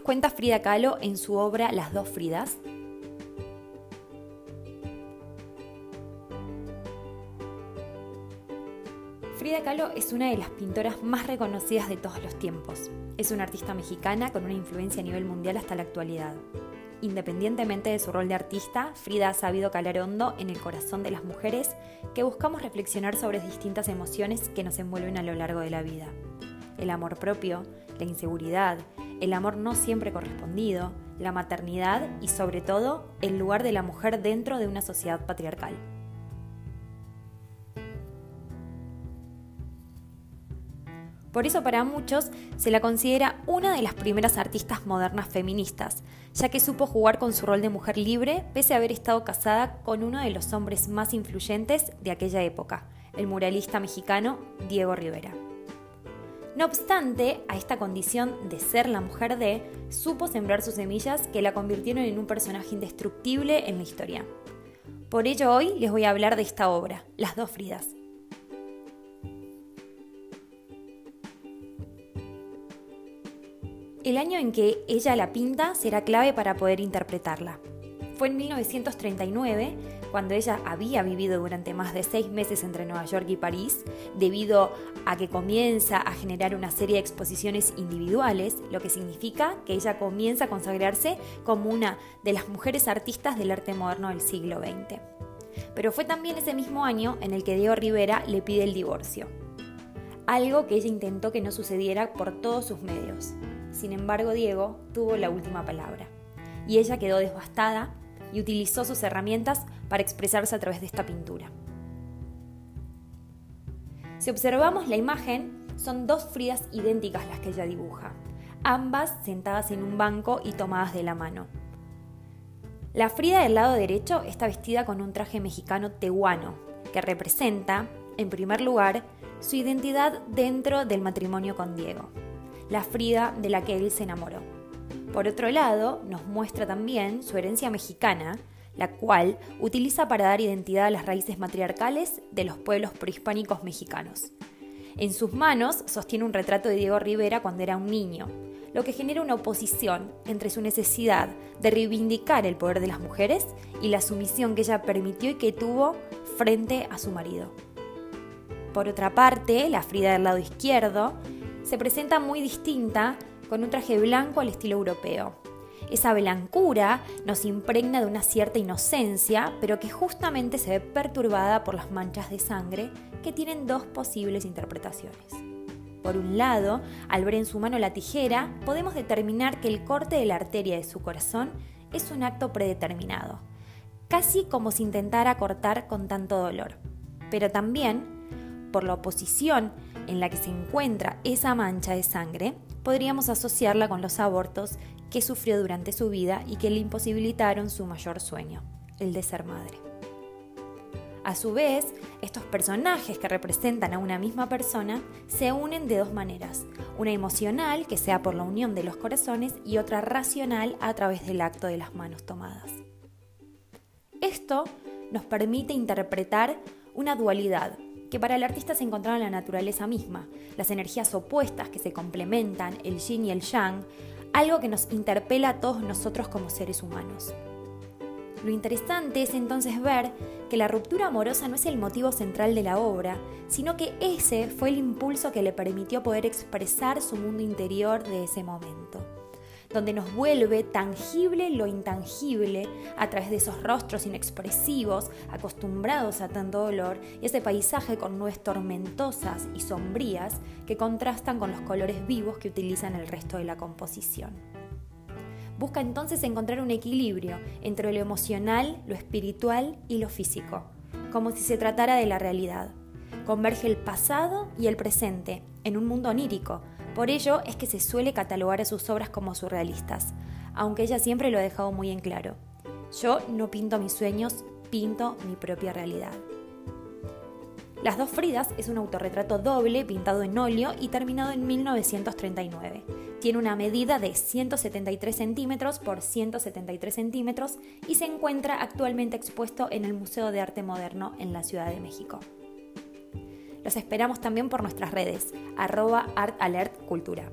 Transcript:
nos cuenta Frida Kahlo en su obra Las dos Fridas? Frida Kahlo es una de las pintoras más reconocidas de todos los tiempos. Es una artista mexicana con una influencia a nivel mundial hasta la actualidad. Independientemente de su rol de artista, Frida ha sabido calar hondo en el corazón de las mujeres que buscamos reflexionar sobre distintas emociones que nos envuelven a lo largo de la vida. El amor propio, la inseguridad, el amor no siempre correspondido, la maternidad y sobre todo el lugar de la mujer dentro de una sociedad patriarcal. Por eso para muchos se la considera una de las primeras artistas modernas feministas, ya que supo jugar con su rol de mujer libre pese a haber estado casada con uno de los hombres más influyentes de aquella época, el muralista mexicano Diego Rivera. No obstante, a esta condición de ser la mujer de, supo sembrar sus semillas que la convirtieron en un personaje indestructible en la historia. Por ello hoy les voy a hablar de esta obra, Las dos Fridas, El año en que ella la pinta será clave para poder interpretarla. Fue en 1939, cuando ella había vivido durante más de seis meses entre Nueva York y París, debido a que comienza a generar una serie de exposiciones individuales, lo que significa que ella comienza a consagrarse como una de las mujeres artistas del arte moderno del siglo XX. Pero fue también ese mismo año en el que Diego Rivera le pide el divorcio, algo que ella intentó que no sucediera por todos sus medios. Sin embargo, Diego tuvo la última palabra y ella quedó devastada y utilizó sus herramientas para expresarse a través de esta pintura. Si observamos la imagen, son dos Fridas idénticas las que ella dibuja, ambas sentadas en un banco y tomadas de la mano. La Frida del lado derecho está vestida con un traje mexicano tehuano, que representa, en primer lugar, su identidad dentro del matrimonio con Diego la Frida de la que él se enamoró. Por otro lado, nos muestra también su herencia mexicana, la cual utiliza para dar identidad a las raíces matriarcales de los pueblos prehispánicos mexicanos. En sus manos sostiene un retrato de Diego Rivera cuando era un niño, lo que genera una oposición entre su necesidad de reivindicar el poder de las mujeres y la sumisión que ella permitió y que tuvo frente a su marido. Por otra parte, la Frida del lado izquierdo se presenta muy distinta con un traje blanco al estilo europeo. Esa blancura nos impregna de una cierta inocencia, pero que justamente se ve perturbada por las manchas de sangre que tienen dos posibles interpretaciones. Por un lado, al ver en su mano la tijera, podemos determinar que el corte de la arteria de su corazón es un acto predeterminado, casi como si intentara cortar con tanto dolor. Pero también por la oposición en la que se encuentra esa mancha de sangre, podríamos asociarla con los abortos que sufrió durante su vida y que le imposibilitaron su mayor sueño, el de ser madre. A su vez, estos personajes que representan a una misma persona se unen de dos maneras, una emocional, que sea por la unión de los corazones, y otra racional a través del acto de las manos tomadas. Esto nos permite interpretar una dualidad, que para el artista se encontraba en la naturaleza misma, las energías opuestas que se complementan, el yin y el yang, algo que nos interpela a todos nosotros como seres humanos. Lo interesante es entonces ver que la ruptura amorosa no es el motivo central de la obra, sino que ese fue el impulso que le permitió poder expresar su mundo interior de ese momento donde nos vuelve tangible lo intangible a través de esos rostros inexpresivos, acostumbrados a tanto dolor, y ese paisaje con nubes tormentosas y sombrías que contrastan con los colores vivos que utilizan el resto de la composición. Busca entonces encontrar un equilibrio entre lo emocional, lo espiritual y lo físico, como si se tratara de la realidad. Converge el pasado y el presente en un mundo onírico, por ello es que se suele catalogar a sus obras como surrealistas, aunque ella siempre lo ha dejado muy en claro. Yo no pinto mis sueños, pinto mi propia realidad. Las dos Fridas es un autorretrato doble pintado en óleo y terminado en 1939. Tiene una medida de 173 centímetros por 173 centímetros y se encuentra actualmente expuesto en el Museo de Arte Moderno en la Ciudad de México. Los esperamos también por nuestras redes, arroba artalertcultura.